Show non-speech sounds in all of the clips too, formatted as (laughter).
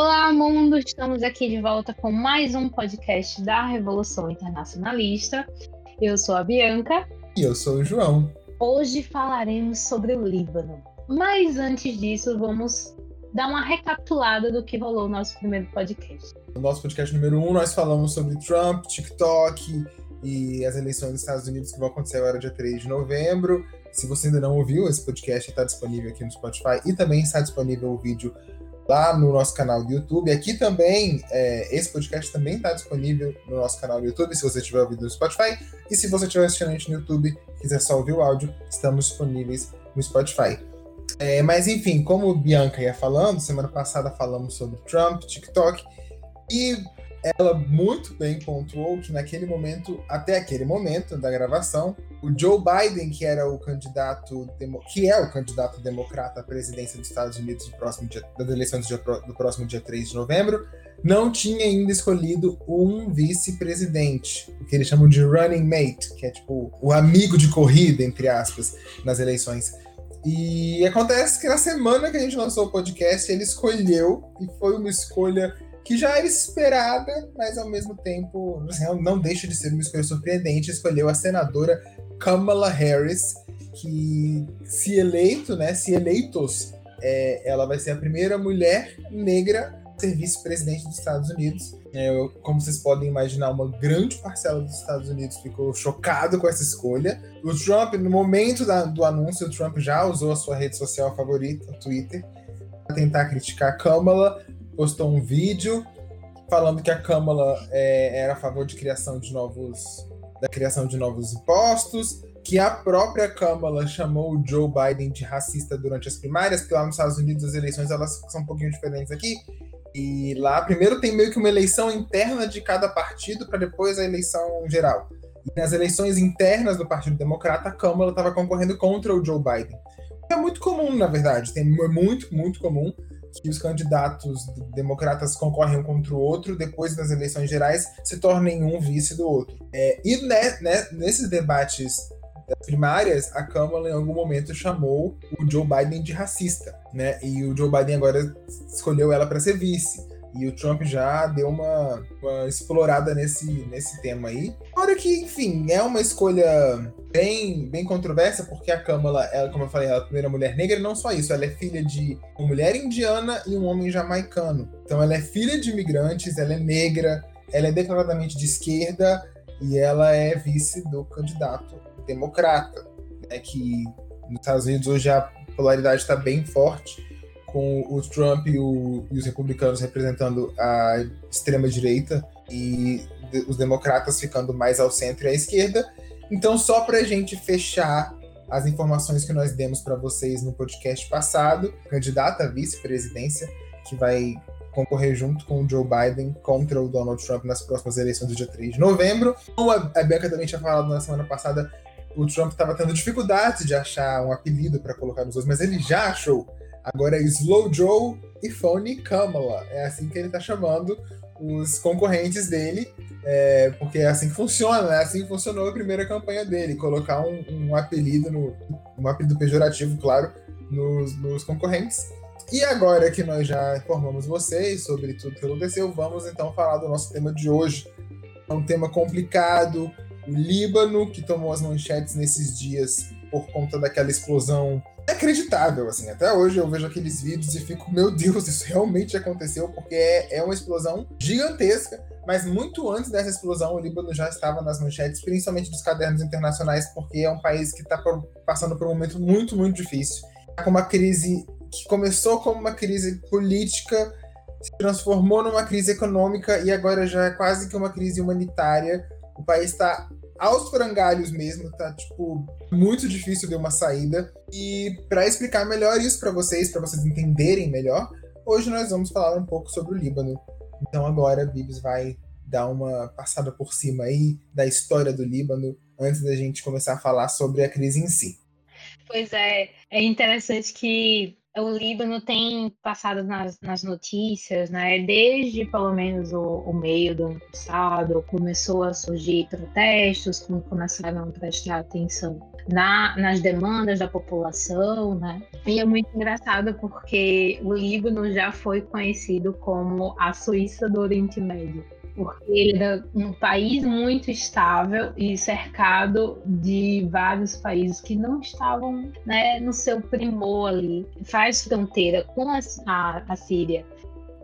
Olá, mundo! Estamos aqui de volta com mais um podcast da Revolução Internacionalista. Eu sou a Bianca. E eu sou o João. Hoje falaremos sobre o Líbano. Mas antes disso, vamos dar uma recapitulada do que rolou no nosso primeiro podcast. No nosso podcast número 1, um, nós falamos sobre Trump, TikTok e as eleições dos Estados Unidos que vão acontecer agora dia 3 de novembro. Se você ainda não ouviu, esse podcast está disponível aqui no Spotify e também está disponível o vídeo lá no nosso canal do YouTube. Aqui também, é, esse podcast também está disponível no nosso canal do YouTube, se você estiver ouvindo no Spotify. E se você estiver assistindo a gente no YouTube quiser só ouvir o áudio, estamos disponíveis no Spotify. É, mas enfim, como Bianca ia falando, semana passada falamos sobre Trump, TikTok, e ela muito bem pontuou que naquele momento, até aquele momento da gravação, o Joe Biden, que era o candidato, que é o candidato democrata à presidência dos Estados Unidos do próximo dia, das eleições do, próximo dia 3 de novembro, não tinha ainda escolhido um vice-presidente, que eles chamam de running mate, que é tipo o amigo de corrida, entre aspas, nas eleições. E acontece que na semana que a gente lançou o podcast, ele escolheu, e foi uma escolha que já era esperada, mas ao mesmo tempo não deixa de ser uma escolha surpreendente. Escolheu a senadora Kamala Harris, que se eleito, né, se eleitos, é, ela vai ser a primeira mulher negra a ser vice-presidente dos Estados Unidos. É, como vocês podem imaginar, uma grande parcela dos Estados Unidos ficou chocado com essa escolha. O Trump, no momento da, do anúncio, o Trump já usou a sua rede social favorita, o Twitter, para tentar criticar Kamala, postou um vídeo falando que a Câmara é, era a favor de criação de novos da criação de novos impostos, que a própria Câmara chamou o Joe Biden de racista durante as primárias, porque lá nos Estados Unidos as eleições elas são um pouquinho diferentes aqui. E lá primeiro tem meio que uma eleição interna de cada partido para depois a eleição geral. E nas eleições internas do Partido Democrata, a Câmara estava concorrendo contra o Joe Biden. É muito comum, na verdade, tem, é muito, muito comum que os candidatos democratas concorrem um contra o outro, depois das eleições gerais se tornem um vice do outro. É, e nesses debates primárias, a Câmara em algum momento chamou o Joe Biden de racista, né? E o Joe Biden agora escolheu ela para ser vice. E o Trump já deu uma, uma, explorada nesse, nesse tema aí. Fora que, enfim, é uma escolha bem, bem controversa, porque a Kamala, ela, como eu falei, ela é a primeira mulher negra, e não só isso, ela é filha de uma mulher indiana e um homem jamaicano. Então ela é filha de imigrantes, ela é negra, ela é declaradamente de esquerda e ela é vice do candidato democrata, né, que nos Estados Unidos hoje a polaridade está bem forte com o Trump e, o, e os republicanos representando a extrema-direita e os democratas ficando mais ao centro e à esquerda. Então, só para a gente fechar as informações que nós demos para vocês no podcast passado, candidata à vice-presidência, que vai concorrer junto com o Joe Biden contra o Donald Trump nas próximas eleições do dia 3 de novembro. Como a Bianca também tinha falado na semana passada, o Trump estava tendo dificuldade de achar um apelido para colocar nos dois, mas ele já achou. Agora é Slow Joe e Phony Kamala. É assim que ele está chamando os concorrentes dele, é, porque é assim que funciona, é assim que funcionou a primeira campanha dele, colocar um, um apelido, no, um apelido pejorativo, claro, nos, nos concorrentes. E agora que nós já informamos vocês sobre tudo que aconteceu, vamos então falar do nosso tema de hoje. É um tema complicado, o Líbano, que tomou as manchetes nesses dias por conta daquela explosão inacreditável, assim. Até hoje eu vejo aqueles vídeos e fico, meu Deus, isso realmente aconteceu, porque é, é uma explosão gigantesca. Mas muito antes dessa explosão, o Líbano já estava nas manchetes, principalmente dos cadernos internacionais, porque é um país que está passando por um momento muito, muito difícil. Tá com uma crise que começou como uma crise política, se transformou numa crise econômica e agora já é quase que uma crise humanitária. O país está aos frangalhos mesmo, tá tipo muito difícil de uma saída. E para explicar melhor isso para vocês, para vocês entenderem melhor, hoje nós vamos falar um pouco sobre o Líbano. Então agora a Bibs vai dar uma passada por cima aí da história do Líbano antes da gente começar a falar sobre a crise em si. Pois é, é interessante que o Líbano tem passado nas, nas notícias, né? Desde pelo menos o, o, meio do ano passado, começou a surgir protestos, começaram a prestar atenção na, nas demandas da população, né? E é muito engraçado porque o Líbano já foi conhecido como a Suíça do Oriente Médio porque ele era um país muito estável e cercado de vários países que não estavam né, no seu primor ali. Faz fronteira com a, a, a Síria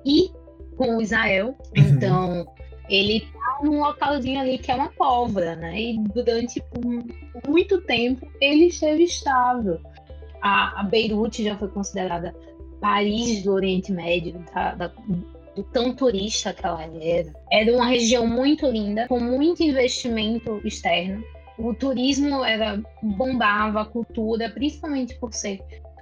e com Israel. Uhum. Então, ele está num localzinho ali que é uma pólvora, né? E durante muito tempo ele esteve estável. A, a Beirute já foi considerada Paris do Oriente Médio, da, da, do tão turista que ela era. Era uma região muito linda, com muito investimento externo. O turismo era bombava a cultura, principalmente por ser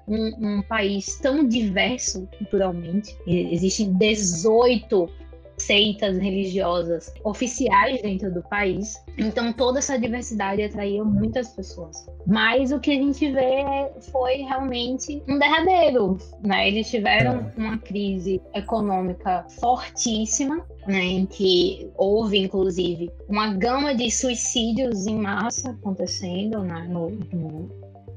um, um país tão diverso culturalmente. Existem 18 seitas religiosas oficiais dentro do país. Então toda essa diversidade atraía muitas pessoas. Mas o que a gente vê foi realmente um derradeiro, né? Eles tiveram é. uma crise econômica fortíssima, né, em que houve, inclusive, uma gama de suicídios em massa acontecendo né, no, no,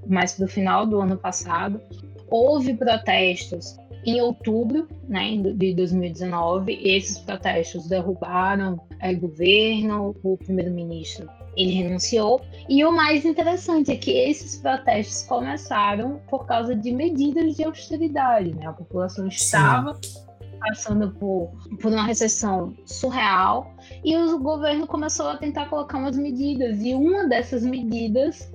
mais para o final do ano passado. Houve protestos em outubro né, de 2019, esses protestos derrubaram o governo, o primeiro-ministro ele renunciou. E o mais interessante é que esses protestos começaram por causa de medidas de austeridade. Né? A população estava Sim. passando por, por uma recessão surreal e o governo começou a tentar colocar umas medidas. E uma dessas medidas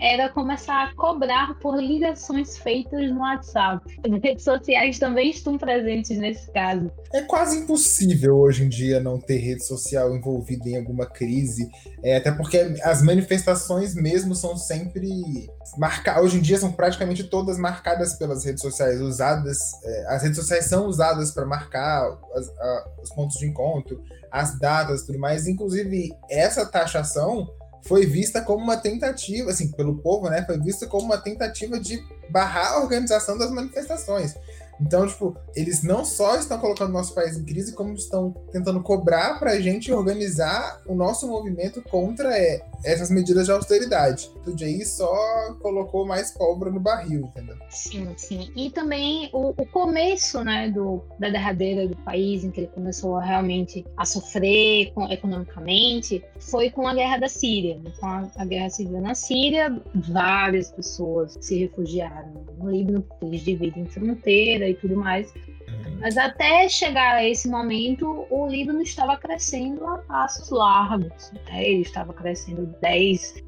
era começar a cobrar por ligações feitas no WhatsApp. As redes sociais também estão presentes nesse caso. É quase impossível hoje em dia não ter rede social envolvida em alguma crise, é, até porque as manifestações mesmo são sempre marcadas. Hoje em dia são praticamente todas marcadas pelas redes sociais, usadas. É, as redes sociais são usadas para marcar as, a, os pontos de encontro, as datas, tudo mais. Inclusive essa taxação foi vista como uma tentativa, assim, pelo povo, né? Foi vista como uma tentativa de barrar a organização das manifestações. Então, tipo, eles não só estão colocando nosso país em crise, como estão tentando cobrar para a gente organizar o nosso movimento contra é, essas medidas de austeridade. O Jay só colocou mais pólvora no barril, entendeu? Sim, sim. E também o, o começo, né, do, da derradeira do país, em que ele começou realmente a sofrer com, economicamente, foi com a guerra da Síria. Com a, a guerra civil na Síria, várias pessoas se refugiaram no Líbano, eles dividem fronteira e tudo mais. Uhum. Mas até chegar a esse momento, o Líbano estava crescendo a passos largos. Né? Ele estava crescendo 10,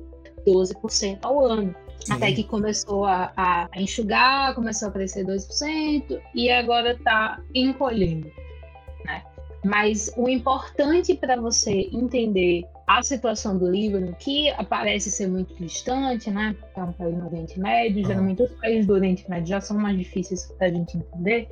12% ao ano. Sim. Até que começou a, a, enxugar, começou a crescer 2% e agora está encolhendo. Né? Mas o importante para você entender a situação do Líbano, que parece ser muito distante, né? É um país no Oriente Médio, geralmente os países do Oriente Médio já são mais difíceis para a gente entender,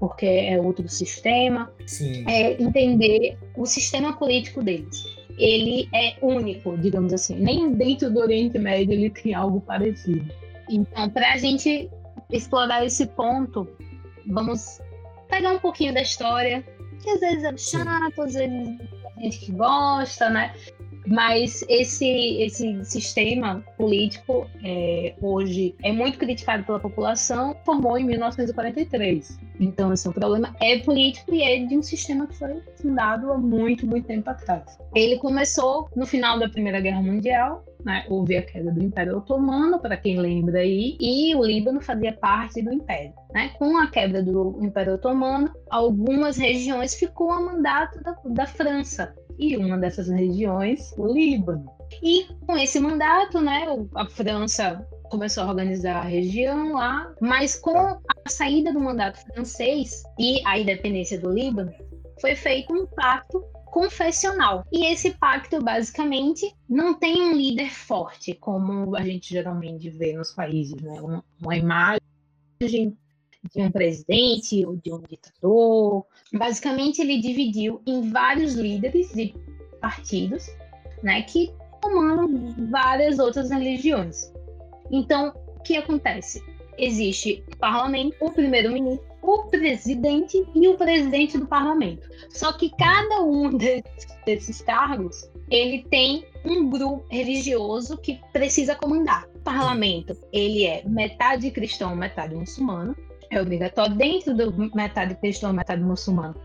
porque é outro sistema. Sim. É entender o sistema político deles. Ele é único, digamos assim. Nem dentro do Oriente Médio ele tem algo parecido. Então, para a gente explorar esse ponto, vamos pegar um pouquinho da história, que às vezes é chato, às vezes gente que gosta, né? Mas esse, esse sistema político é, hoje é muito criticado pela população, formou em 1943. Então, assim, o problema é político e é de um sistema que foi fundado há muito, muito tempo atrás. Ele começou no final da Primeira Guerra Mundial, né, houve a queda do Império Otomano, para quem lembra aí, e o Líbano fazia parte do Império. Né? Com a queda do Império Otomano, algumas regiões ficou a mandato da, da França, e uma dessas regiões, o Líbano. E com esse mandato, né, a França começou a organizar a região lá, mas com a saída do mandato francês e a independência do Líbano, foi feito um pacto confessional. E esse pacto, basicamente, não tem um líder forte, como a gente geralmente vê nos países, né? Uma, imagem de um presidente ou de um ditador. Basicamente, ele dividiu em vários líderes de partidos, né, que comandam várias outras religiões. Então, o que acontece? existe o parlamento, o primeiro-ministro, o presidente e o presidente do parlamento. Só que cada um desses, cargos, ele tem um grupo religioso que precisa comandar. O parlamento, ele é metade cristão, metade muçulmano. É obrigatório. Dentro do metade cristão, metade muçulmano,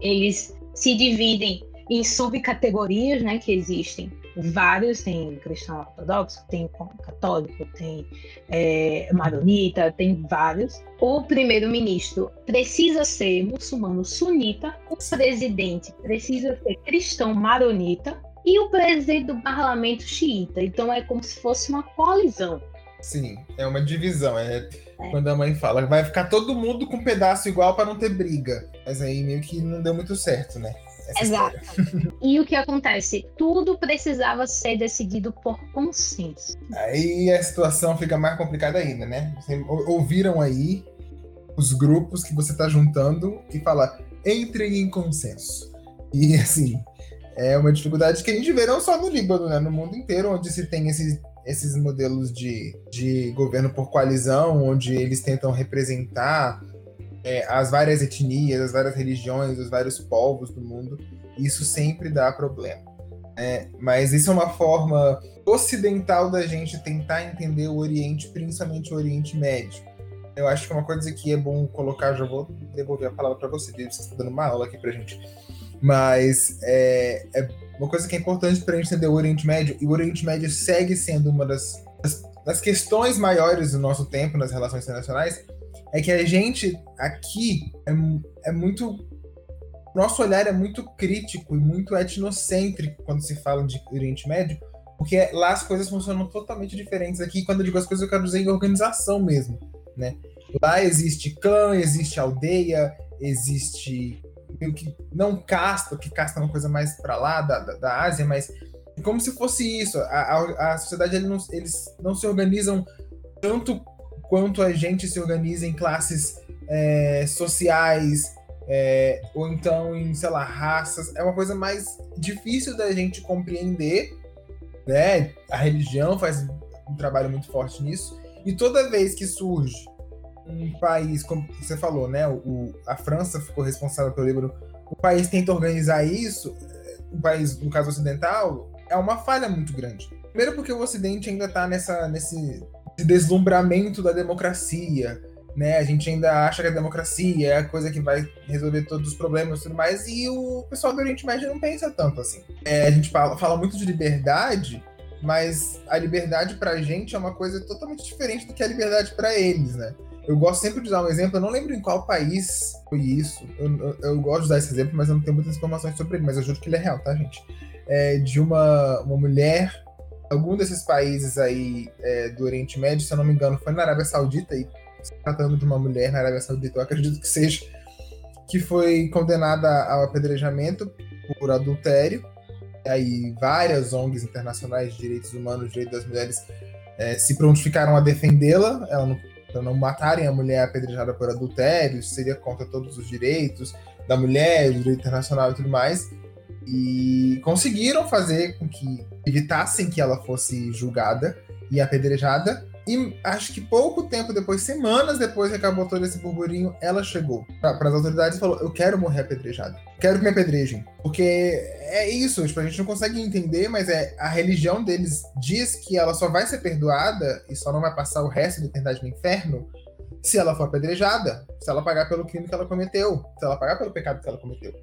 eles se dividem em subcategorias, né, que existem vários, tem cristão ortodoxo, tem católico, tem é, maronita, tem vários. O primeiro-ministro precisa ser muçulmano sunita, o presidente precisa ser cristão maronita e o presidente do parlamento xiita. Então é como se fosse uma coalizão. Sim, é uma divisão. É, é. quando a mãe fala, vai ficar todo mundo com um pedaço igual para não ter briga. Mas aí meio que não deu muito certo, né? Exato. e o que acontece? Tudo precisava ser decidido por consenso. Aí a situação fica mais complicada ainda, né? Vocês ouviram aí os grupos que você está juntando e fala entrem em consenso. E assim, é uma dificuldade que a gente vê não só no Líbano, né? No mundo inteiro, onde se tem esses, esses modelos de, de governo por coalizão, onde eles tentam representar é, as várias etnias, as várias religiões, os vários povos do mundo, isso sempre dá problema. Né? Mas isso é uma forma ocidental da gente tentar entender o Oriente, principalmente o Oriente Médio. Eu acho que é uma coisa que é bom colocar, já vou devolver a palavra para você, você está dando uma aula aqui para gente. Mas é, é, uma coisa que é importante para a gente entender o Oriente Médio, e o Oriente Médio segue sendo uma das, das, das questões maiores do nosso tempo nas relações internacionais, é que a gente aqui é, é muito. Nosso olhar é muito crítico e muito etnocêntrico quando se fala de Oriente Médio, porque lá as coisas funcionam totalmente diferentes. Aqui, quando eu digo as coisas, eu quero dizer em organização mesmo, né? Lá existe clã, existe aldeia, existe que não casta, que casta é uma coisa mais para lá da, da, da, Ásia, mas como se fosse isso. A, a, a sociedade eles não, eles não se organizam tanto quanto a gente se organiza em classes é, sociais, é, ou então em, sei lá, raças. É uma coisa mais difícil da gente compreender, né? A religião faz um trabalho muito forte nisso. E toda vez que surge um país, como você falou, né? O, a França ficou responsável pelo livro. O país tenta organizar isso, o país, no caso ocidental, é uma falha muito grande. Primeiro porque o Ocidente ainda está nessa, nesse deslumbramento da democracia, né? A gente ainda acha que a democracia é a coisa que vai resolver todos os problemas e tudo mais, e o pessoal do Oriente Médio não pensa tanto assim. É, a gente fala, fala muito de liberdade, mas a liberdade pra gente é uma coisa totalmente diferente do que a liberdade para eles, né? Eu gosto sempre de dar um exemplo, eu não lembro em qual país foi isso. Eu, eu, eu, gosto de dar esse exemplo, mas eu não tenho muitas informações sobre ele, mas eu juro que ele é real, tá, gente? É de uma, uma mulher algum desses países aí é, do Oriente Médio, se eu não me engano, foi na Arábia Saudita, e se tratando de uma mulher na Arábia Saudita, eu acredito que seja, que foi condenada ao apedrejamento por adultério. E aí várias ONGs internacionais de direitos humanos, direitos das mulheres, é, se prontificaram a defendê-la, ela não, para não matarem a mulher apedrejada por adultério, seria contra todos os direitos da mulher, direito internacional e tudo mais. E conseguiram fazer com que evitassem que ela fosse julgada e apedrejada. E acho que pouco tempo depois, semanas depois que acabou todo esse burburinho, ela chegou para as autoridades e falou: Eu quero morrer apedrejada. Quero que me apedrejem. Porque é isso, tipo, a gente não consegue entender, mas é a religião deles diz que ela só vai ser perdoada e só não vai passar o resto da eternidade no inferno se ela for apedrejada, se ela pagar pelo crime que ela cometeu, se ela pagar pelo pecado que ela cometeu.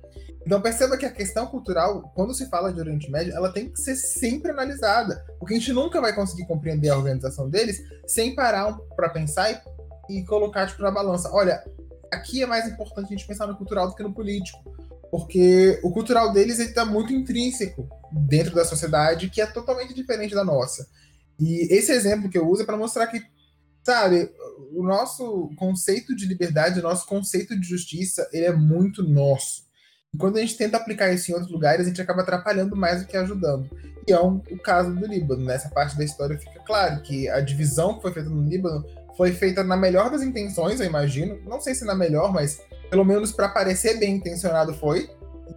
Então perceba que a questão cultural, quando se fala de Oriente Médio, ela tem que ser sempre analisada, porque a gente nunca vai conseguir compreender a organização deles sem parar para pensar e, e colocar tipo, na balança. Olha, aqui é mais importante a gente pensar no cultural do que no político, porque o cultural deles está muito intrínseco dentro da sociedade, que é totalmente diferente da nossa. E esse exemplo que eu uso é para mostrar que sabe, o nosso conceito de liberdade, o nosso conceito de justiça, ele é muito nosso. E quando a gente tenta aplicar isso em outros lugares, a gente acaba atrapalhando mais do que ajudando. E é um, o caso do Líbano. Nessa parte da história fica claro que a divisão que foi feita no Líbano foi feita na melhor das intenções, eu imagino. Não sei se na melhor, mas pelo menos para parecer bem intencionado foi.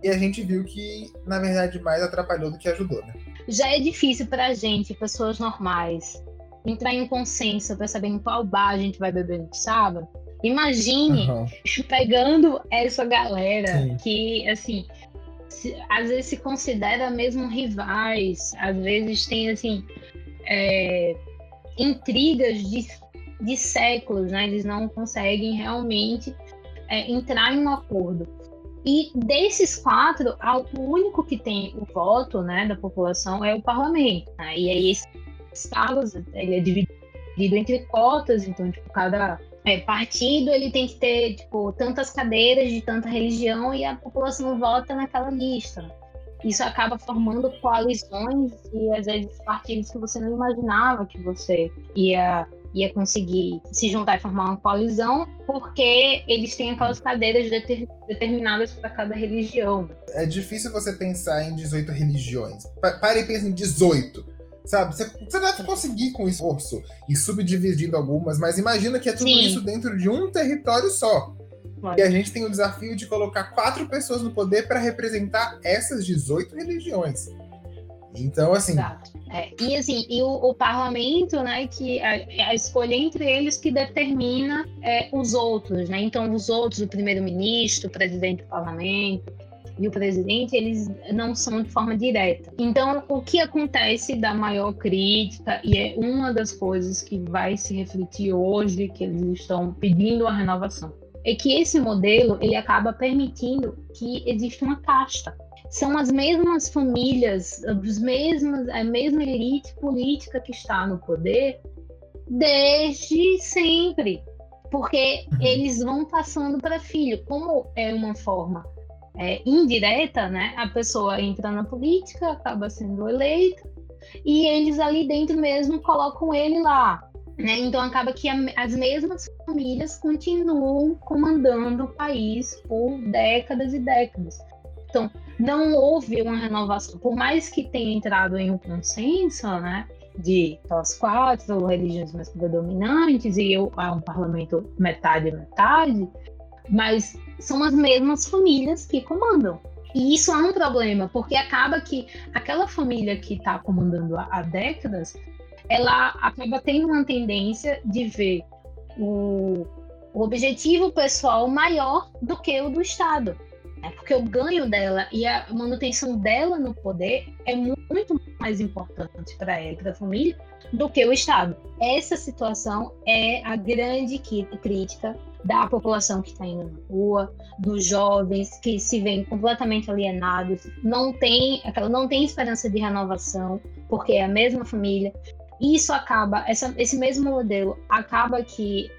E a gente viu que, na verdade, mais atrapalhou do que ajudou, né? Já é difícil para a gente, pessoas normais, entrar em consenso para saber em qual bar a gente vai beber no sábado. Imagine uhum. pegando essa galera Sim. que, assim, se, às vezes se considera mesmo rivais, às vezes tem, assim, é, intrigas de, de séculos, né? Eles não conseguem realmente é, entrar em um acordo. E desses quatro, o único que tem o voto né, da população é o parlamento. Né? E aí, esses estados ele é dividido entre cotas, então, tipo, cada é, partido ele tem que ter tipo, tantas cadeiras de tanta religião e a população vota naquela lista. Isso acaba formando coalizões e às vezes partidos que você não imaginava que você ia ia conseguir se juntar e formar uma coalizão, porque eles têm aquelas cadeiras determinadas para cada religião. É difícil você pensar em 18 religiões. Pare e pense em 18 Sabe? Você, você deve conseguir com esforço e subdividindo algumas, mas imagina que é tudo Sim. isso dentro de um território só. E a gente tem o desafio de colocar quatro pessoas no poder para representar essas 18 religiões. Então, assim. Exato. É, e assim, e o, o, parlamento, né, que a, a, escolha entre eles que determina é, os outros, né? Então, os outros, o primeiro-ministro, o presidente do parlamento, e o presidente, eles não são de forma direta. Então, o que acontece da maior crítica, e é uma das coisas que vai se refletir hoje, que eles estão pedindo a renovação, é que esse modelo ele acaba permitindo que exista uma casta. São as mesmas famílias, os mesmos, a mesma elite política que está no poder desde sempre, porque uhum. eles vão passando para filho, como é uma forma é, indireta, né? A pessoa entra na política, acaba sendo eleita, e eles ali dentro mesmo colocam ele lá. Né? Então acaba que a, as mesmas famílias continuam comandando o país por décadas e décadas. Então, não houve uma renovação, por mais que tenha entrado em um consenso, né, de as quatro religiões mais predominantes e eu, um parlamento metade metade, mas são as mesmas famílias que comandam. E isso é um problema, porque acaba que aquela família que está comandando há, décadas, ela acaba tendo uma tendência de ver o, o objetivo pessoal maior do que o do Estado. Né? Porque o ganho dela e a manutenção dela no poder é muito mais importante para ela, para a família, do que o Estado. Essa situação é a grande crítica da população que está indo na rua, dos jovens que se veem completamente alienados, não tem aquela não tem esperança de renovação, porque é a mesma família. Isso acaba, essa, esse mesmo modelo acaba que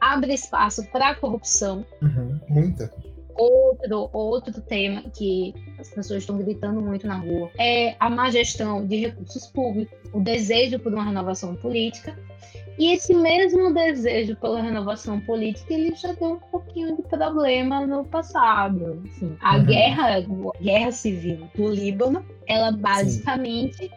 abre espaço para a corrupção. Uhum, muita. Outro, outro tema que as pessoas estão gritando muito na rua é a má gestão de recursos públicos, o desejo por uma renovação política e esse mesmo desejo pela renovação política, ele já deu um pouquinho de problema no passado. Assim, a uhum. guerra, a guerra civil do Líbano, ela basicamente Sim.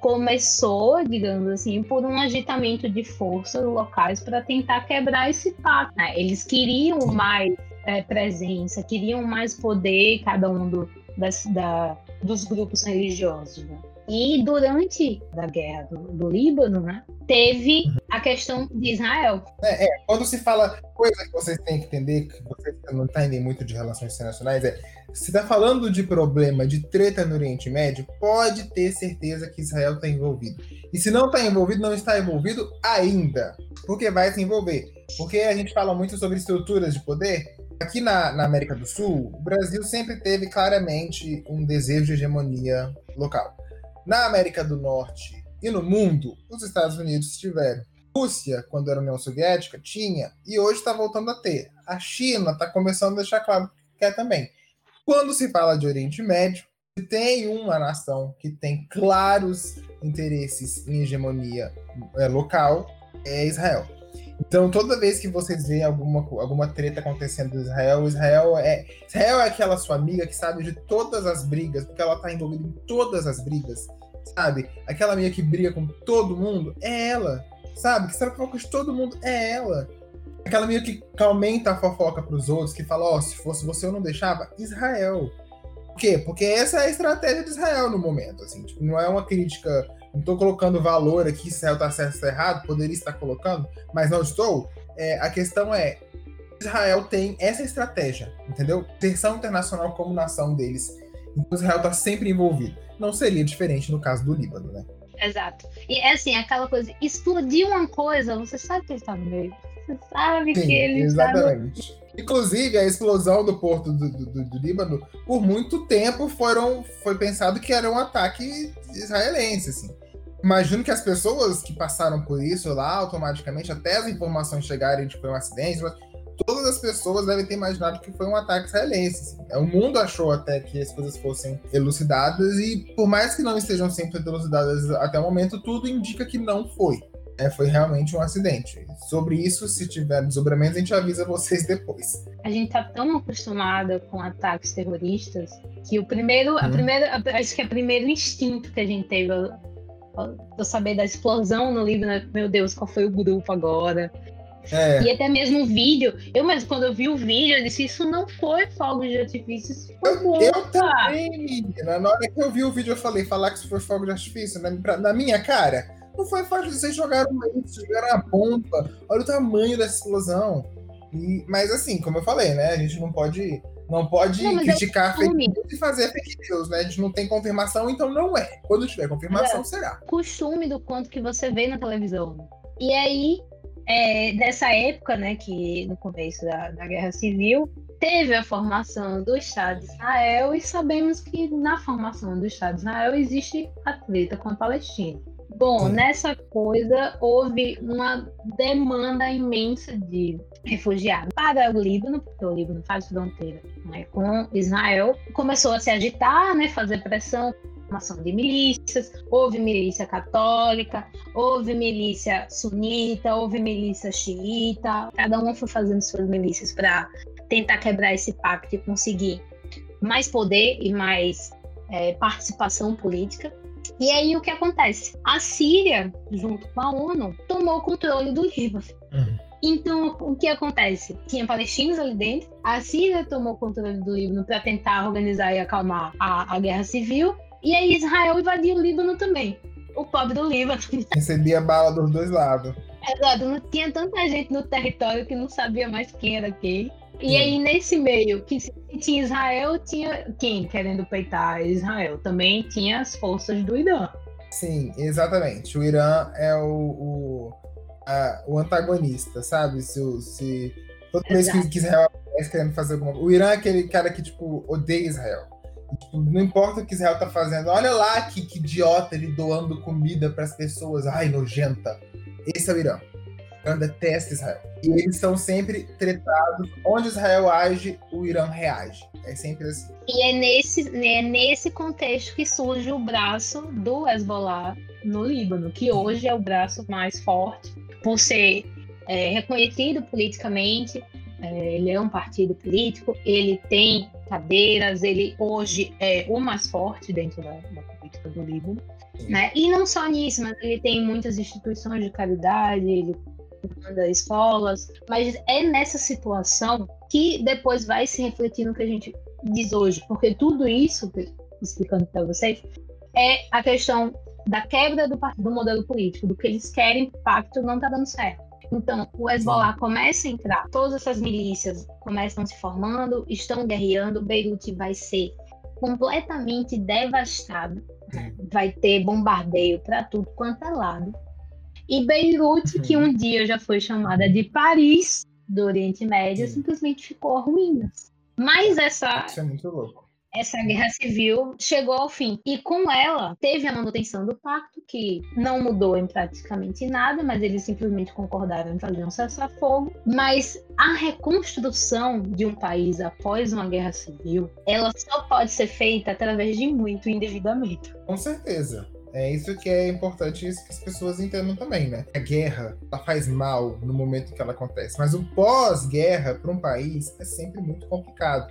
começou, digamos assim, por um agitamento de forças locais para tentar quebrar esse pacto. Né? Eles queriam mais é, presença, queriam mais poder, cada um do, das, da, dos grupos religiosos. Né? E durante a guerra do, do Líbano, né, teve a questão de Israel. É, é, quando se fala coisa que vocês têm que entender, que vocês não entendem muito de relações internacionais, é se está falando de problema de treta no Oriente Médio, pode ter certeza que Israel está envolvido. E se não está envolvido, não está envolvido ainda. Porque vai se envolver. Porque a gente fala muito sobre estruturas de poder. Aqui na, na América do Sul, o Brasil sempre teve claramente um desejo de hegemonia local. Na América do Norte e no mundo, os Estados Unidos tiveram. Rússia, quando era União Soviética, tinha, e hoje está voltando a ter. A China está começando a deixar claro que quer também. Quando se fala de Oriente Médio, tem uma nação que tem claros interesses em hegemonia é, local, é Israel. Então, toda vez que vocês veem alguma, alguma treta acontecendo em Israel, Israel é, Israel é aquela sua amiga que sabe de todas as brigas, porque ela tá envolvida em todas as brigas, sabe? Aquela amiga que briga com todo mundo, é ela, sabe? Que sabe fofoca de todo mundo, é ela. Aquela amiga que aumenta a fofoca pros outros, que fala, ó, oh, se fosse você eu não deixava, Israel. Por quê? Porque essa é a estratégia de Israel no momento, assim, tipo, não é uma crítica não estou colocando valor aqui se Israel está certo ou está errado, poderia estar colocando, mas não estou. É, a questão é, Israel tem essa estratégia, entendeu? Terção internacional como nação deles. Então Israel está sempre envolvido. Não seria diferente no caso do Líbano, né? Exato. E é assim, aquela coisa, explodir uma coisa, você sabe que ele está no meio. Você sabe Sim, que ele exatamente. está no... Inclusive, a explosão do porto do, do, do, Líbano, por muito tempo foram, foi pensado que era um ataque israelense, assim. Imagino que as pessoas que passaram por isso lá, automaticamente, até as informações chegarem de que foi um acidente, todas as pessoas devem ter imaginado que foi um ataque israelense. Assim. O mundo achou até que as coisas fossem elucidadas e, por mais que não estejam sempre elucidadas até o momento, tudo indica que não foi. É, foi realmente um acidente. Sobre isso, se tiver desdobramentos, a gente avisa vocês depois. A gente tá tão acostumada com ataques terroristas que o primeiro, hum. a primeira, acho que é o primeiro instinto que a gente teve eu saber da explosão no livro, né? meu Deus, qual foi o grupo agora? É. E até mesmo o vídeo. Eu mesmo, quando eu vi o vídeo, eu disse: Isso não foi fogo de artifício, isso foi eu, eu também, menina. Na hora que eu vi o vídeo, eu falei: Falar que isso foi fogo de artifício na, pra, na minha cara. Não foi fácil, vocês jogaram isso, jogaram a bomba. Olha o tamanho dessa explosão. E, mas assim, como eu falei, né? A gente não pode não pode não, criticar fake news e fazer fake news, né? A gente não tem confirmação, então não é. Quando tiver confirmação, é. será. Costume do quanto que você vê na televisão. E aí, é, dessa época, né, que no começo da, da Guerra Civil, teve a formação do Estado de Israel e sabemos que na formação do Estado de Israel existe a treta com a Palestina. Bom, Sim. nessa coisa houve uma demanda imensa de refugiados para o Líbano, porque o Líbano faz fronteira né, com Israel. Começou a se agitar, né, fazer pressão formação de milícias, houve milícia católica, houve milícia sunita, houve milícia xiita, cada um foi fazendo suas milícias para tentar quebrar esse pacto e conseguir mais poder e mais é, participação política. E aí o que acontece? A Síria, junto com a ONU, tomou o controle do Líbano. Uhum. Então, o que acontece? Tinha palestinos ali dentro, a Síria tomou o controle do Líbano para tentar organizar e acalmar a, a guerra civil, e aí Israel invadiu o Líbano também. O pobre do Líbano. (laughs) Recebia bala dos dois lados. Exato, não tinha tanta gente no território que não sabia mais quem era quem. E aí, nesse meio, que tinha Israel, tinha quem querendo peitar Israel? Também tinha as forças do Irã. Sim, exatamente. O Irã é o, o, a, o antagonista, sabe? Se, se toda vez que Israel aparece querendo fazer alguma coisa. O Irã é aquele cara que, tipo, odeia Israel. Tipo, não importa o que Israel tá fazendo. Olha lá que, que idiota ele doando comida para as pessoas. Ai, nojenta. Esse é o Irã. Irã detesta Israel. E eles são sempre tretados. Onde Israel age, o Irã reage. É sempre assim. E é nesse, é nesse contexto que surge o braço do Hezbollah no Líbano, que hoje é o braço mais forte, por ser é, reconhecido politicamente. É, ele é um partido político, ele tem cadeiras, ele hoje é o mais forte dentro da, da política do Líbano. Né? E não só nisso, mas ele tem muitas instituições de caridade, ele manda escolas, mas é nessa situação que depois vai se refletir no que a gente diz hoje, porque tudo isso, explicando para vocês, é a questão da quebra do, do modelo político, do que eles querem, o pacto não está dando certo. Então, o Hezbollah começa a entrar, todas essas milícias começam se formando, estão guerreando, Beirute vai ser completamente devastado, vai ter bombardeio para tudo quanto é lado. E Beirute, que um dia já foi chamada de Paris do Oriente Médio, simplesmente ficou a ruínas. Mas essa. Isso é muito louco essa guerra civil chegou ao fim. E com ela, teve a manutenção do pacto, que não mudou em praticamente nada, mas eles simplesmente concordaram em fazer um cessar-fogo. Mas a reconstrução de um país após uma guerra civil, ela só pode ser feita através de muito endividamento. Com certeza. É isso que é importante isso que as pessoas entendam também, né? A guerra, ela faz mal no momento que ela acontece, mas o pós-guerra para um país é sempre muito complicado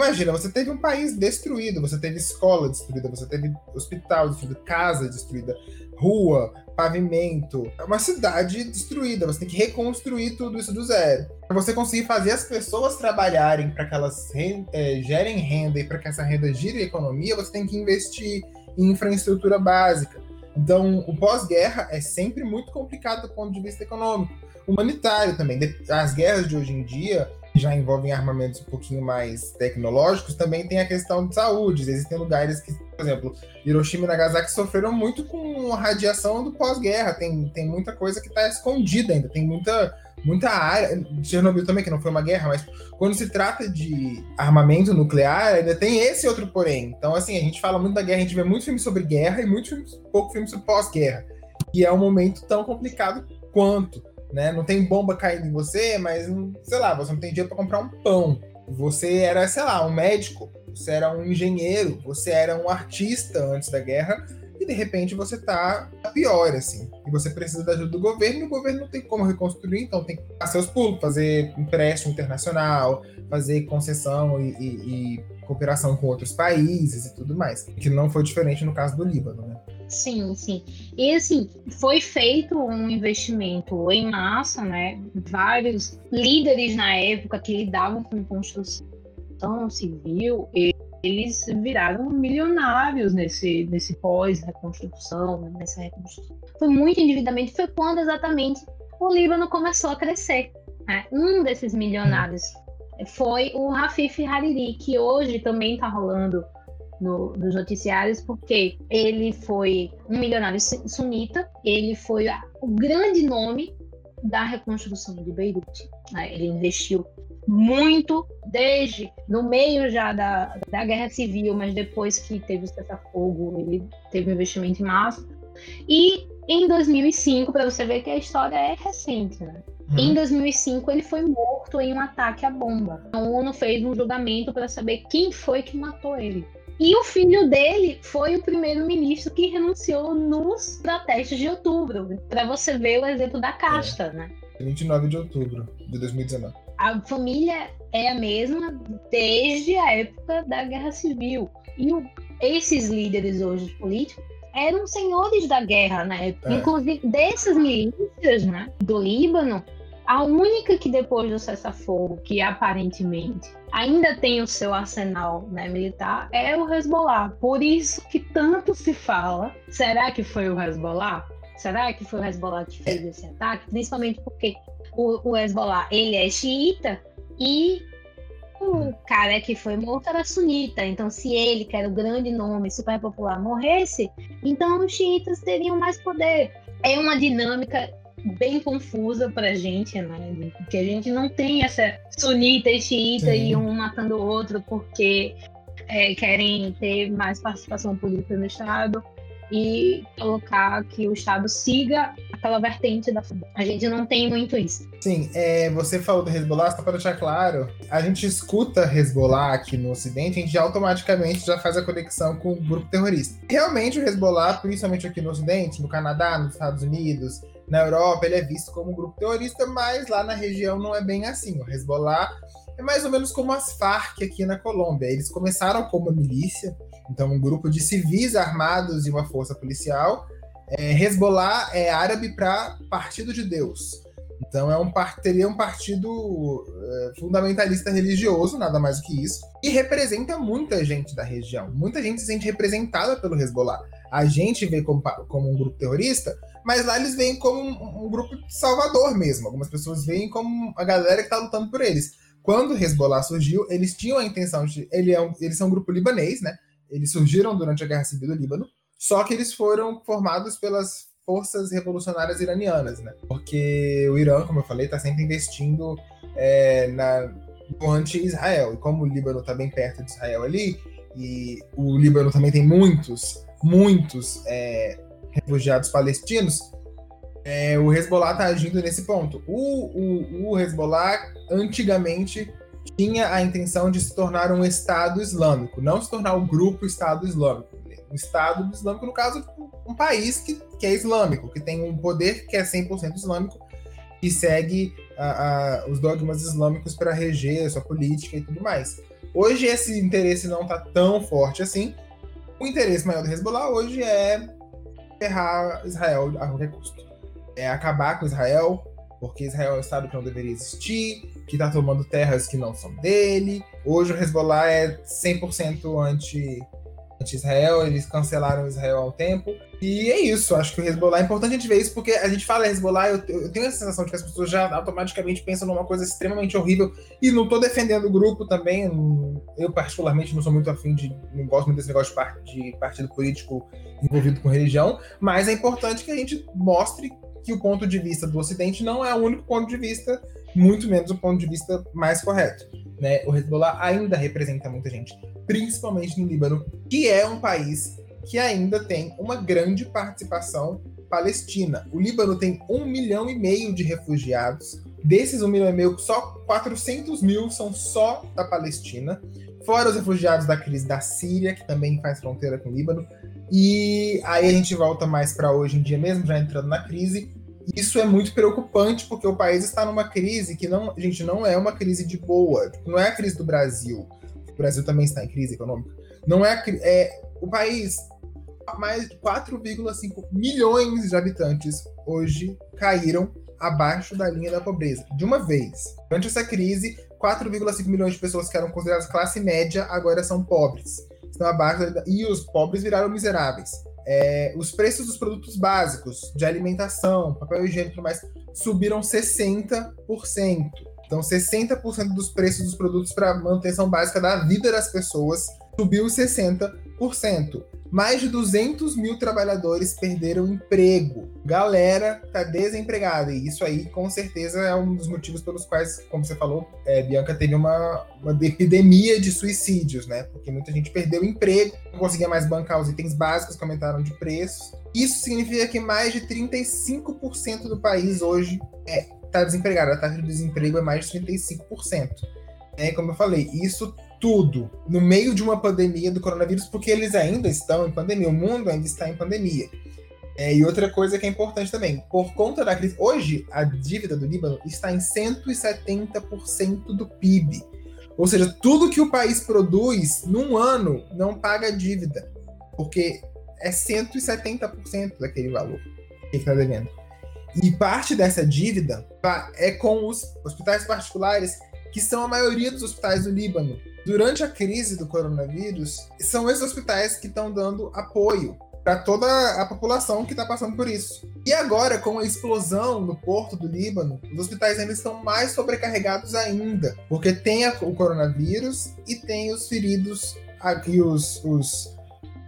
Imagina, você teve um país destruído, você teve escola destruída, você teve hospital destruído, casa destruída, rua, pavimento. É uma cidade destruída, você tem que reconstruir tudo isso do zero. Para você conseguir fazer as pessoas trabalharem para que elas é, gerem renda e para que essa renda gire a economia, você tem que investir em infraestrutura básica. Então, o pós-guerra é sempre muito complicado do ponto de vista econômico, humanitário também. As guerras de hoje em dia já envolvem armamentos um pouquinho mais tecnológicos, também tem a questão de saúde. Existem lugares que, por exemplo, Hiroshima e Nagasaki sofreram muito com a radiação do pós-guerra. Tem, tem muita coisa que está escondida ainda, tem muita, muita área. Chernobyl também, que não foi uma guerra, mas quando se trata de armamento nuclear, ainda tem esse outro porém. Então, assim, a gente fala muito da guerra, a gente vê muito filme sobre guerra e muito filme, pouco filme sobre pós-guerra. E é um momento tão complicado quanto né? Não tem bomba caindo em você, mas, sei lá, você não tem dinheiro para comprar um pão. Você era, sei lá, um médico, você era um engenheiro, você era um artista antes da guerra, de repente você tá pior, assim. E você precisa da ajuda do governo, e o governo não tem como reconstruir, então tem que fazer os pulos, fazer empréstimo internacional, fazer concessão e, e, e cooperação com outros países e tudo mais. Que não foi diferente no caso do Líbano, né? Sim, sim. E assim, foi feito um investimento em massa, né? Vários líderes na época que lidavam com construção civil, eles viraram milionários nesse, nesse pós-reconstrução, né? nessa reconstrução. Foi muito endividamento, foi quando exatamente o Líbano começou a crescer. Né? Um desses milionários foi o Rafif Hariri, que hoje também está rolando no, nos noticiários, porque ele foi um milionário sunita, ele foi o grande nome da reconstrução de Beirute. Né? Ele investiu muito desde no meio já da, da guerra civil, mas depois que teve o cessar-fogo, ele teve um investimento em massa. E em 2005, para você ver que a história é recente, né? Uhum. Em 2005, ele foi morto em um ataque à bomba. A ONU fez um julgamento para saber quem foi que matou ele. E o filho dele foi o primeiro-ministro que renunciou nos protestos de outubro, para você ver o exemplo da casta, é. né? 29 de outubro de 2019. A família é a mesma desde a época da Guerra Civil. E o, esses líderes hoje políticos eram senhores da guerra na época. É. Inclusive, dessas milícias né, do Líbano, a única que depois do cessar-fogo, que aparentemente ainda tem o seu arsenal né, militar, é o Hezbollah. Por isso que tanto se fala, será que foi o Hezbollah? Será que foi o Hezbollah que fez esse ataque? Principalmente porque o, o Hezbollah, ele é xiita e o cara que foi morto era sunita. Então, se ele, que era o grande nome super popular, morresse, então os xiitas teriam mais poder. É uma dinâmica bem confusa pra gente, né? Porque a gente não tem essa sunita e xiita Sim. e um matando o outro porque é, querem ter mais participação política no Estado e colocar que o Estado siga aquela vertente da A gente não tem muito isso. Sim, é, você falou do Hezbollah, só para deixar claro, a gente escuta Hezbollah aqui no Ocidente, a gente já automaticamente já faz a conexão com o grupo terrorista. Realmente o Hezbollah, principalmente aqui no Ocidente, no Canadá, nos Estados Unidos, na Europa ele é visto como um grupo terrorista, mas lá na região não é bem assim. O Hezbollah é mais ou menos como as Farc aqui na Colômbia. Eles começaram como milícia, então um grupo de civis armados e uma força policial. É, Hezbollah é árabe para Partido de Deus. Então é um teria um partido é, fundamentalista religioso, nada mais do que isso, e representa muita gente da região. Muita gente se sente representada pelo Hezbollah. A gente vê como, como um grupo terrorista, mas lá eles veem como um, um, grupo salvador mesmo. Algumas pessoas veem como a galera que está lutando por eles. Quando o Hezbollah surgiu, eles tinham a intenção de. Ele é um, eles são um grupo libanês, né? Eles surgiram durante a Guerra Civil do Líbano, só que eles foram formados pelas forças revolucionárias iranianas, né? Porque o Irã, como eu falei, está sempre investindo é, na, anti-Israel. E como o Líbano está bem perto de Israel ali, e o Líbano também tem muitos, muitos é, refugiados palestinos, é, o Hezbollah está agindo nesse ponto. O, o, o Hezbollah, antigamente, tinha a intenção de se tornar um Estado Islâmico, não se tornar o grupo Estado Islâmico. Um Estado Islâmico, no caso, um país que, que é islâmico, que tem um poder que é 100% islâmico e segue a, a, os dogmas islâmicos para reger a sua política e tudo mais. Hoje esse interesse não está tão forte assim. O interesse maior do Hezbollah hoje é ferrar Israel a qualquer custo. É acabar com Israel, porque Israel é um Estado que não deveria existir, que está tomando terras que não são dele. Hoje o Hezbollah é 100% anti anti-Israel, eles cancelaram Israel um tempo. E é isso, acho que o Hezbollah é importante a gente ver isso, porque a gente fala Hezbollah, eu, eu tenho a sensação de que as pessoas já automaticamente pensam numa coisa extremamente horrível, e não estou defendendo o grupo também, eu particularmente não sou muito afim de, não gosto muito desse negócio de, de partido político envolvido com religião, mas é importante que a gente mostre que o ponto de vista do Ocidente não é o único ponto de vista, muito menos o ponto de vista mais correto. Né? O Hezbollah ainda representa muita gente, principalmente no Líbano, que é um país que ainda tem uma grande participação palestina. O Líbano tem um milhão e meio de refugiados. Desses um milhão e meio, só 400 mil são só da Palestina. Fora os refugiados da crise da Síria, que também faz fronteira com o Líbano. E aí a gente volta mais para hoje em dia mesmo, já entrando na crise. Isso é muito preocupante porque o país está numa crise que não, gente, não é uma crise de boa. Não é a crise do Brasil. O Brasil também está em crise econômica. Não é, é o país mais de 4,5 milhões de habitantes hoje caíram abaixo da linha da pobreza, de uma vez. Durante essa crise, 4,5 milhões de pessoas que eram consideradas classe média agora são pobres. Estão abaixo da... E os pobres viraram miseráveis. É, os preços dos produtos básicos, de alimentação, papel higiênico e tudo mais, subiram 60%. Então, 60% dos preços dos produtos para manutenção básica da vida das pessoas subiu 60%. Mais de 200 mil trabalhadores perderam emprego. Galera tá desempregada. E isso aí, com certeza, é um dos motivos pelos quais, como você falou, é, Bianca teve uma, uma epidemia de suicídios, né? Porque muita gente perdeu emprego, não conseguia mais bancar os itens básicos que aumentaram de preços. Isso significa que mais de 35% do país hoje é, tá desempregado. A taxa de desemprego é mais de 35%. É, como eu falei, isso tudo no meio de uma pandemia do coronavírus, porque eles ainda estão em pandemia, o mundo ainda está em pandemia. É, e outra coisa que é importante também, por conta da crise, hoje a dívida do Líbano está em 170% do PIB. Ou seja, tudo que o país produz num ano não paga dívida, porque é 170% daquele valor que está devendo. E parte dessa dívida é com os hospitais particulares, que são a maioria dos hospitais do Líbano durante a crise do coronavírus, são esses hospitais que estão dando apoio para toda a população que está passando por isso. E agora, com a explosão no porto do Líbano, os hospitais ainda estão mais sobrecarregados ainda, porque tem a, o coronavírus e tem os feridos aqui, os, os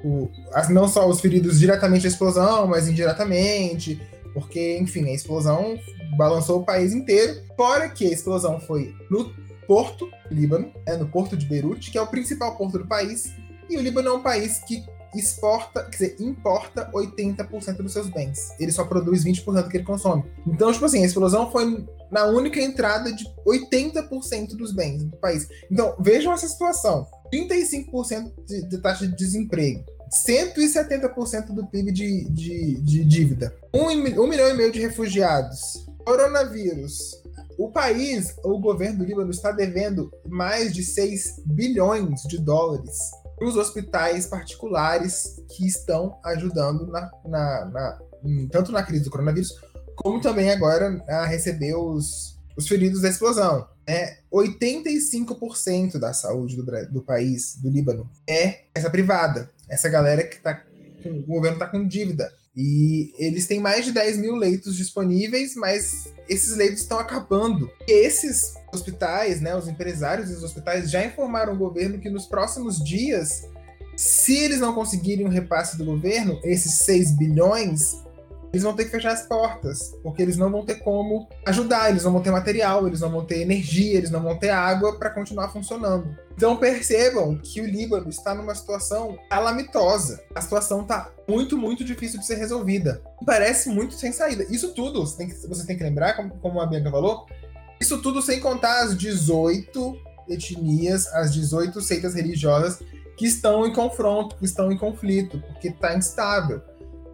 o, as, não só os feridos diretamente da explosão, mas indiretamente, porque, enfim, a explosão balançou o país inteiro. Fora que a explosão foi no porto, Líbano, é no porto de Beirute, que é o principal porto do país, e o Líbano é um país que exporta, quer dizer, importa 80% dos seus bens. Ele só produz 20% do que ele consome. Então, tipo assim, a explosão foi na única entrada de 80% dos bens do país. Então, vejam essa situação. 35% de, de taxa de desemprego. 170% do PIB de, de, de dívida. Um, um milhão e meio de refugiados. Coronavírus o país, o governo do Líbano, está devendo mais de 6 bilhões de dólares para os hospitais particulares que estão ajudando na, na, na, tanto na crise do coronavírus, como também agora a receber os, os feridos da explosão. É, 85% da saúde do, do país, do Líbano, é essa privada. Essa galera que tá, o governo está com dívida. E eles têm mais de 10 mil leitos disponíveis, mas esses leitos estão acabando. E esses hospitais, né, os empresários dos hospitais já informaram o governo que nos próximos dias, se eles não conseguirem o um repasse do governo, esses 6 bilhões, eles vão ter que fechar as portas, porque eles não vão ter como ajudar, eles não vão ter material, eles não vão ter energia, eles não vão ter água para continuar funcionando. Então percebam que o Líbano está numa situação calamitosa. A situação está muito, muito difícil de ser resolvida. Parece muito sem saída. Isso tudo, você tem que, você tem que lembrar, como, como a Bianca falou, isso tudo sem contar as 18 etnias, as 18 seitas religiosas que estão em confronto, que estão em conflito, porque está instável.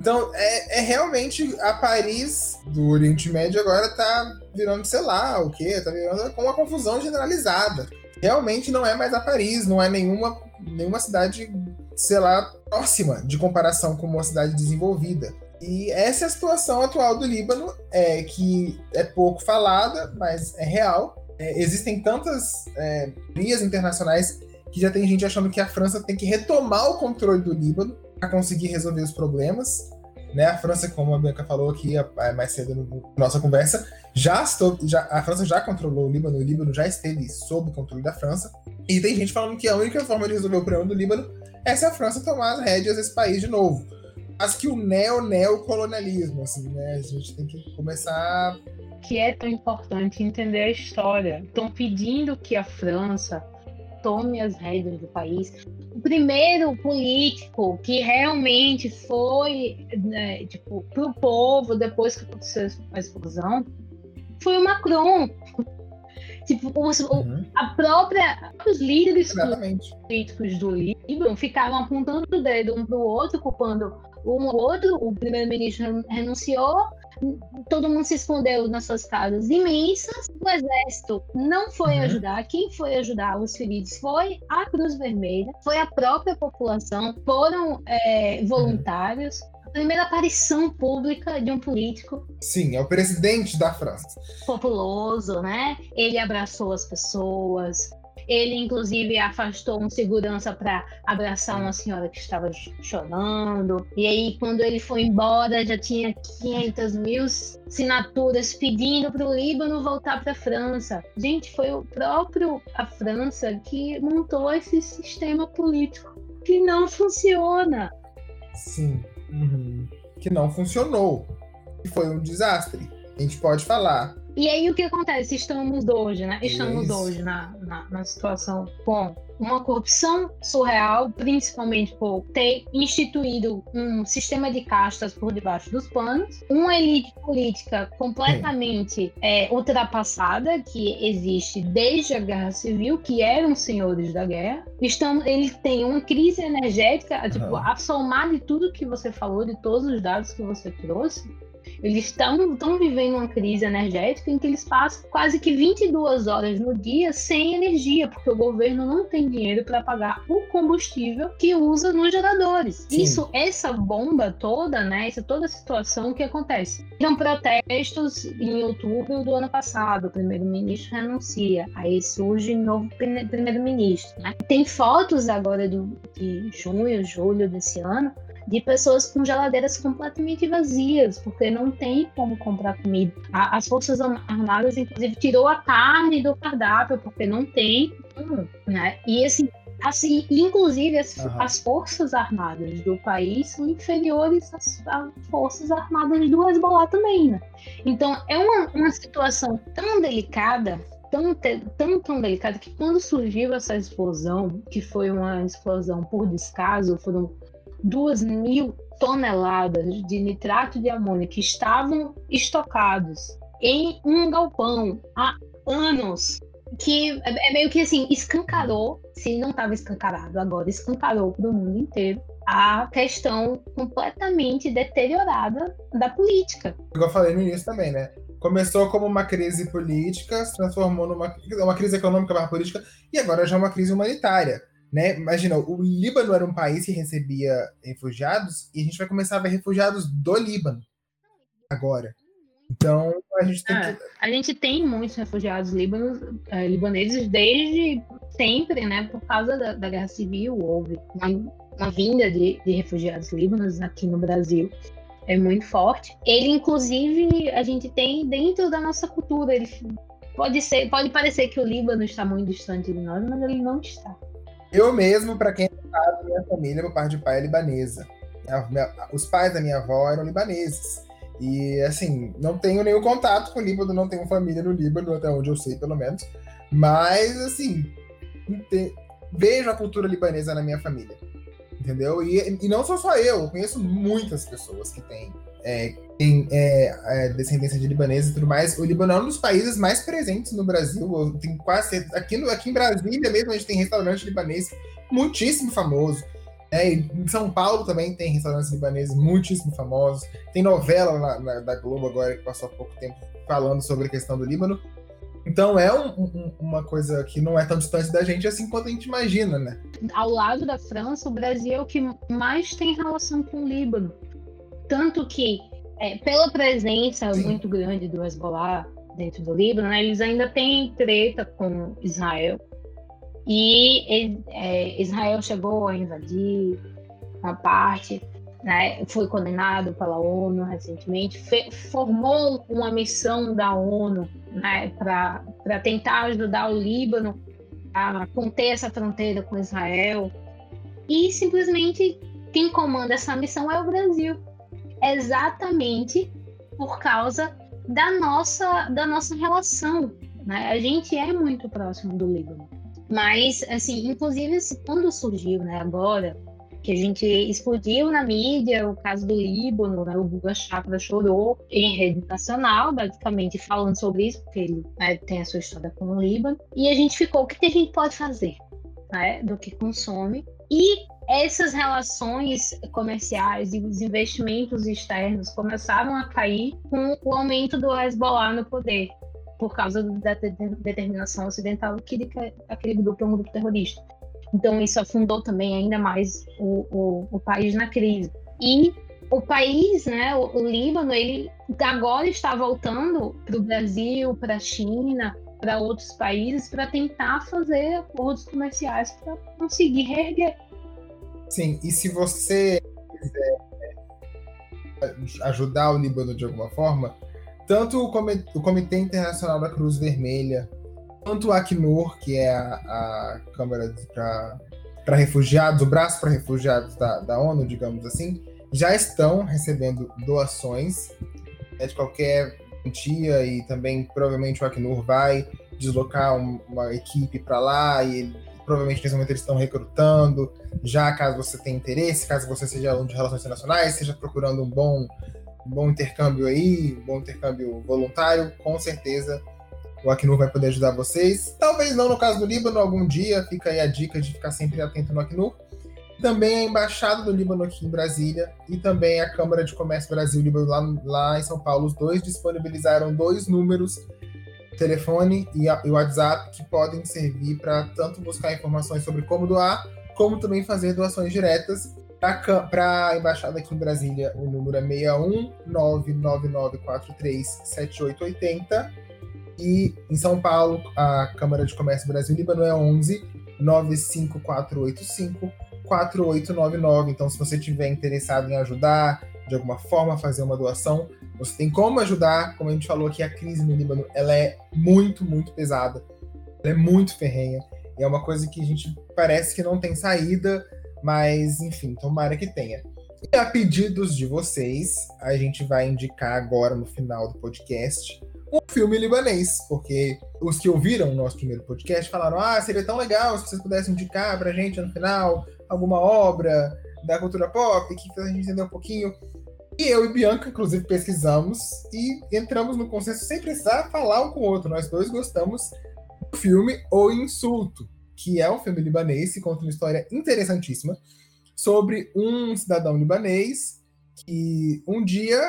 Então, é, é, realmente a Paris do Oriente Médio agora tá virando, sei lá, o quê? Tá virando com uma confusão generalizada. Realmente não é mais a Paris, não é nenhuma, nenhuma cidade, sei lá, próxima de comparação com uma cidade desenvolvida. E essa é a situação atual do Líbano, é, que é pouco falada, mas é real. É, existem tantas é, internacionais que já tem gente achando que a França tem que retomar o controle do Líbano para conseguir resolver os problemas. Né? A França, como a Bianca falou aqui mais cedo na nossa conversa, já, estou, já a França já controlou o Líbano, o Líbano já esteve sob controle da França. E tem gente falando que a única forma de resolver o problema do Líbano é se a França tomar as rédeas desse país de novo. Mas que o neo-neocolonialismo, assim, né? A gente tem que começar. Que é tão importante entender a história. Estão pedindo que a França tome as rédeas do país. O primeiro político que realmente foi né, tipo, para o povo depois que aconteceu a explosão foi o Macron. Tipo, os, uhum. a própria, os líderes Exatamente. políticos do Líbano ficaram apontando o dedo um para o outro, culpando um ou outro. O primeiro-ministro renunciou, todo mundo se escondeu nas suas casas imensas. O exército não foi uhum. ajudar. Quem foi ajudar os feridos foi a Cruz Vermelha, foi a própria população, foram é, voluntários. Uhum primeira aparição pública de um político. Sim, é o presidente da França. Populoso, né? Ele abraçou as pessoas. Ele, inclusive, afastou um segurança para abraçar uma senhora que estava chorando. E aí, quando ele foi embora, já tinha 500 mil assinaturas pedindo para o Líbano voltar para a França. Gente, foi o próprio a França que montou esse sistema político que não funciona. Sim. Uhum. Que não funcionou. Que foi um desastre. A gente pode falar. E aí o que acontece? Estamos hoje, né? Estamos Isso. hoje na, na, na situação com uma corrupção surreal, principalmente por ter instituído um sistema de castas por debaixo dos panos, uma elite política completamente é, ultrapassada que existe desde a Guerra Civil, que eram senhores da guerra. Estão, ele tem uma crise energética, uhum. tipo, a somar de tudo que você falou, de todos os dados que você trouxe, eles estão vivendo uma crise energética em que eles passam quase que 22 horas no dia sem energia, porque o governo não tem dinheiro para pagar o combustível que usa nos geradores. Sim. Isso, essa bomba toda, né? Essa toda situação que acontece. São protestos em outubro do ano passado, o primeiro-ministro renuncia, aí surge novo primeiro-ministro. Né? Tem fotos agora do, de junho, julho desse ano de pessoas com geladeiras completamente vazias, porque não tem como comprar comida. As Forças Armadas, inclusive, tirou a carne do cardápio, porque não tem, né? E assim, assim inclusive as, uhum. as Forças Armadas do país são inferiores às, às Forças Armadas do Hezbollah também, né? Então, é uma, uma situação tão delicada tão, tão, tão delicada que quando surgiu essa explosão, que foi uma explosão por descaso, foram 2 mil toneladas de nitrato de amônia que estavam estocados em um galpão há anos, que é, é meio que assim, escancarou, se não estava escancarado agora, escancarou para o mundo inteiro a questão completamente deteriorada da política. Igual eu falei no início também, né? Começou como uma crise política, se transformou numa uma crise econômica barra política, e agora já é uma crise humanitária. Né? Imagina, o Líbano era um país que recebia refugiados e a gente vai começar a ver refugiados do Líbano agora. Então, a gente tem é, que... A gente tem muitos refugiados líbanos, é, libaneses desde sempre, né? Por causa da, da guerra civil, houve uma, uma vinda de, de, refugiados líbanos aqui no Brasil. É muito forte. Ele, inclusive, a gente tem dentro da nossa cultura. Ele pode ser, pode parecer que o Líbano está muito distante de nós, mas ele não está. Eu mesmo, para quem não sabe, minha família, meu pai de pai é libanesa. Os pais da minha avó eram libaneses. E, assim, não tenho nenhum contato com o Líbano, não tenho família no Líbano, até onde eu sei, pelo menos. Mas, assim, vejo a cultura libanesa na minha família. Entendeu? E, e não sou só eu, eu conheço muitas pessoas que têm é, tem é, é, descendência de libaneses e tudo mais. O Líbano é um dos países mais presentes no Brasil. Tem quase aqui, no, aqui em Brasília mesmo a gente tem restaurante libanês muitíssimo famoso. É, em São Paulo também tem restaurantes libaneses muitíssimo famosos. Tem novela na, na, da Globo agora que passou há pouco tempo falando sobre a questão do Líbano. Então é um, um, uma coisa que não é tão distante da gente assim quanto a gente imagina, né? Ao lado da França, o Brasil é o que mais tem relação com o Líbano. Tanto que, é, pela presença Sim. muito grande do Hezbollah dentro do Líbano, né, eles ainda têm treta com Israel. E é, Israel chegou a invadir a parte, né, foi condenado pela ONU recentemente, formou uma missão da ONU né, para tentar ajudar o Líbano a conter essa fronteira com Israel. E simplesmente quem comanda essa missão é o Brasil. Exatamente por causa da nossa, da nossa relação. Né? A gente é muito próximo do Líbano. Mas, assim, inclusive, quando surgiu, né, agora, que a gente explodiu na mídia o caso do Líbano, né, o Guga Chakra chorou em rede nacional, basicamente falando sobre isso, porque ele né, tem a sua história com o Líbano, e a gente ficou, o que a gente pode fazer né, do que consome? E essas relações comerciais e os investimentos externos começaram a cair com o aumento do Hezbollah no poder, por causa da determinação ocidental que aquele grupo é um grupo terrorista. Então, isso afundou também ainda mais o, o, o país na crise. E o país, né, o, o Líbano, ele agora está voltando para o Brasil, para a China, para outros países, para tentar fazer acordos comerciais para conseguir reerguer. Sim, e se você quiser é, ajudar o Líbano de alguma forma, tanto o Comitê, Internacional da Cruz Vermelha, quanto o Acnur, que é a, a Câmara para Refugiados, o braço para refugiados da, da ONU, digamos assim, já estão recebendo doações né, de qualquer e também provavelmente o Acnur vai deslocar um, uma equipe para lá e provavelmente nesse momento eles estão recrutando, já caso você tenha interesse, caso você seja aluno de relações internacionais, seja procurando um bom, um bom intercâmbio aí, um bom intercâmbio voluntário, com certeza o Acnur vai poder ajudar vocês. Talvez não no caso do Líbano, algum dia, fica aí a dica de ficar sempre atento no Acnur. Também a Embaixada do Líbano aqui em Brasília e também a Câmara de Comércio Brasil-Líbano lá, lá em São Paulo. Os dois disponibilizaram dois números telefone e, o WhatsApp que podem servir para tanto buscar informações sobre como doar, como também fazer doações diretas. Para a embaixada aqui em Brasília, o número é 61 999437880. E em São Paulo, a Câmara de Comércio Brasil Líbano é 11 95485 4899. Então, se você tiver interessado em ajudar de alguma forma, fazer uma doação, você tem como ajudar, como a gente falou aqui, a crise no Líbano, ela é muito, muito pesada. Ela é muito ferrenha. E é uma coisa que a gente parece que não tem saída, mas enfim, tomara que tenha. E a pedidos de vocês, a gente vai indicar agora no final do podcast um filme libanês, porque os que ouviram o nosso primeiro podcast falaram: ah, seria tão legal se vocês pudessem indicar pra gente no final alguma obra da cultura pop que a gente entender um pouquinho. E eu e Bianca, inclusive, pesquisamos e entramos no consenso sem precisar falar um com o outro. Nós dois gostamos do filme O Insulto, que é um filme libanês que conta uma história interessantíssima sobre um cidadão libanês que um dia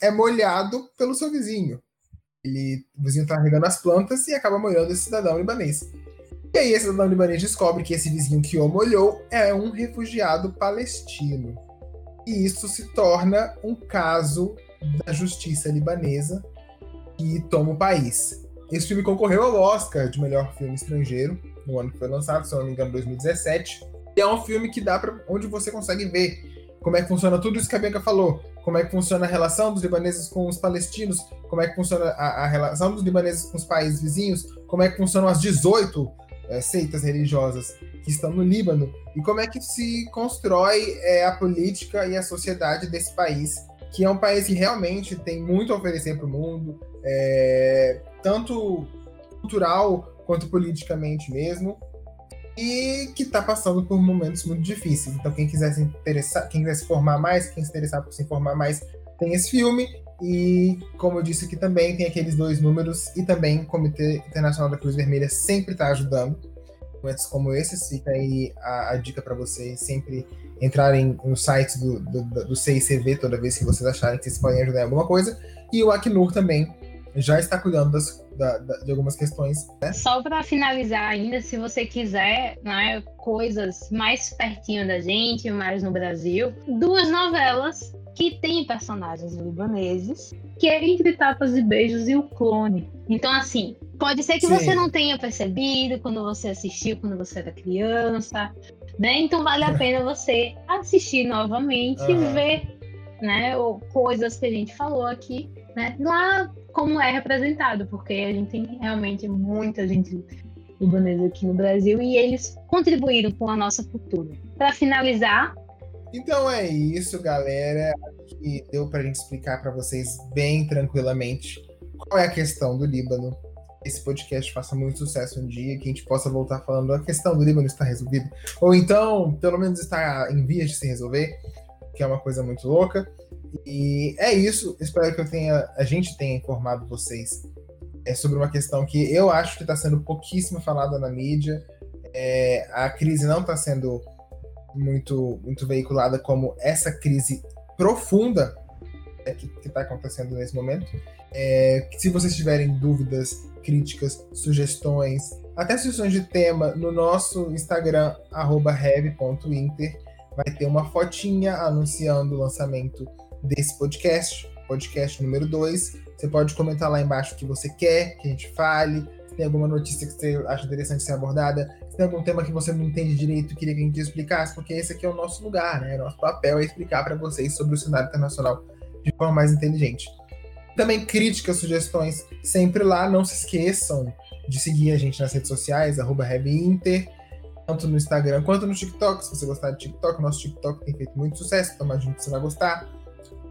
é molhado pelo seu vizinho. Ele, o vizinho está regando as plantas e acaba molhando esse cidadão libanês. E aí esse cidadão libanês descobre que esse vizinho que o molhou é um refugiado palestino e isso se torna um caso da justiça libanesa que toma o país. Esse filme concorreu ao Oscar de melhor filme estrangeiro no ano que foi lançado, se não me engano, 2017. E é um filme que dá para onde você consegue ver como é que funciona tudo isso que a Bianca falou, como é que funciona a relação dos libaneses com os palestinos, como é que funciona a, a relação dos libaneses com os países vizinhos, como é que funcionam as 18 é, seitas religiosas que estão no Líbano e como é que se constrói é, a política e a sociedade desse país, que é um país que realmente tem muito a oferecer para o mundo, é, tanto cultural quanto politicamente mesmo, e que está passando por momentos muito difíceis. Então, quem quiser se interessar, quem quiser se formar mais, quem se interessar por se informar mais, tem esse filme. E, como eu disse aqui também, tem aqueles dois números e também o Comitê Internacional da Cruz Vermelha sempre está ajudando momentos como esses. Fica aí a, a dica para vocês sempre entrarem no site do, do, do CICV toda vez que vocês acharem que vocês podem ajudar em alguma coisa. E o Acnur também já está cuidando das, da, da, de algumas questões. Né? Só para finalizar ainda, se você quiser né, coisas mais pertinho da gente, mais no Brasil, duas novelas que têm personagens libaneses, que é Entre Tapas e Beijos e O Clone. Então, assim, Pode ser que Sim. você não tenha percebido quando você assistiu, quando você era criança, né? Então vale a pena você assistir novamente uhum. e ver, né, coisas que a gente falou aqui, né, lá como é representado, porque a gente tem realmente muita gente libanesa aqui no Brasil e eles contribuíram com a nossa cultura. Para finalizar, então é isso, galera. Acho que deu para a gente explicar para vocês bem tranquilamente qual é a questão do Líbano. Esse podcast faça muito sucesso um dia, que a gente possa voltar falando a questão do Líbano está resolvida. Ou então, pelo menos está em vias de se resolver, que é uma coisa muito louca. E é isso. Espero que eu tenha, a gente tenha informado vocês é, sobre uma questão que eu acho que está sendo pouquíssimo falada na mídia. É, a crise não está sendo muito, muito veiculada como essa crise profunda é, que está acontecendo nesse momento. É, se vocês tiverem dúvidas, críticas, sugestões, até sugestões de tema, no nosso Instagram, rev.inter, vai ter uma fotinha anunciando o lançamento desse podcast, podcast número 2. Você pode comentar lá embaixo o que você quer que a gente fale, se tem alguma notícia que você acha interessante ser abordada, tem algum tema que você não entende direito, queria que a gente explicasse, porque esse aqui é o nosso lugar, né? Nosso papel é explicar para vocês sobre o cenário internacional de forma mais inteligente. Também críticas, sugestões, sempre lá. Não se esqueçam de seguir a gente nas redes sociais, arroba tanto no Instagram quanto no TikTok. Se você gostar de TikTok, nosso TikTok tem feito muito sucesso, então imagino que você vai gostar.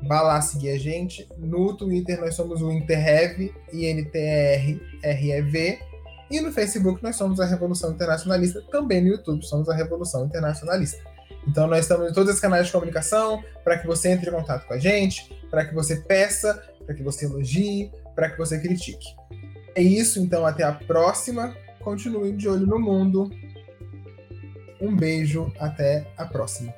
Vá lá seguir a gente. No Twitter nós somos o Interrev, I-N-T-E-R-R-E-V. E no Facebook nós somos a Revolução Internacionalista. Também no YouTube somos a Revolução Internacionalista. Então nós estamos em todos os canais de comunicação para que você entre em contato com a gente, para que você peça, para que você elogie, para que você critique. É isso, então até a próxima. Continue de olho no mundo. Um beijo, até a próxima.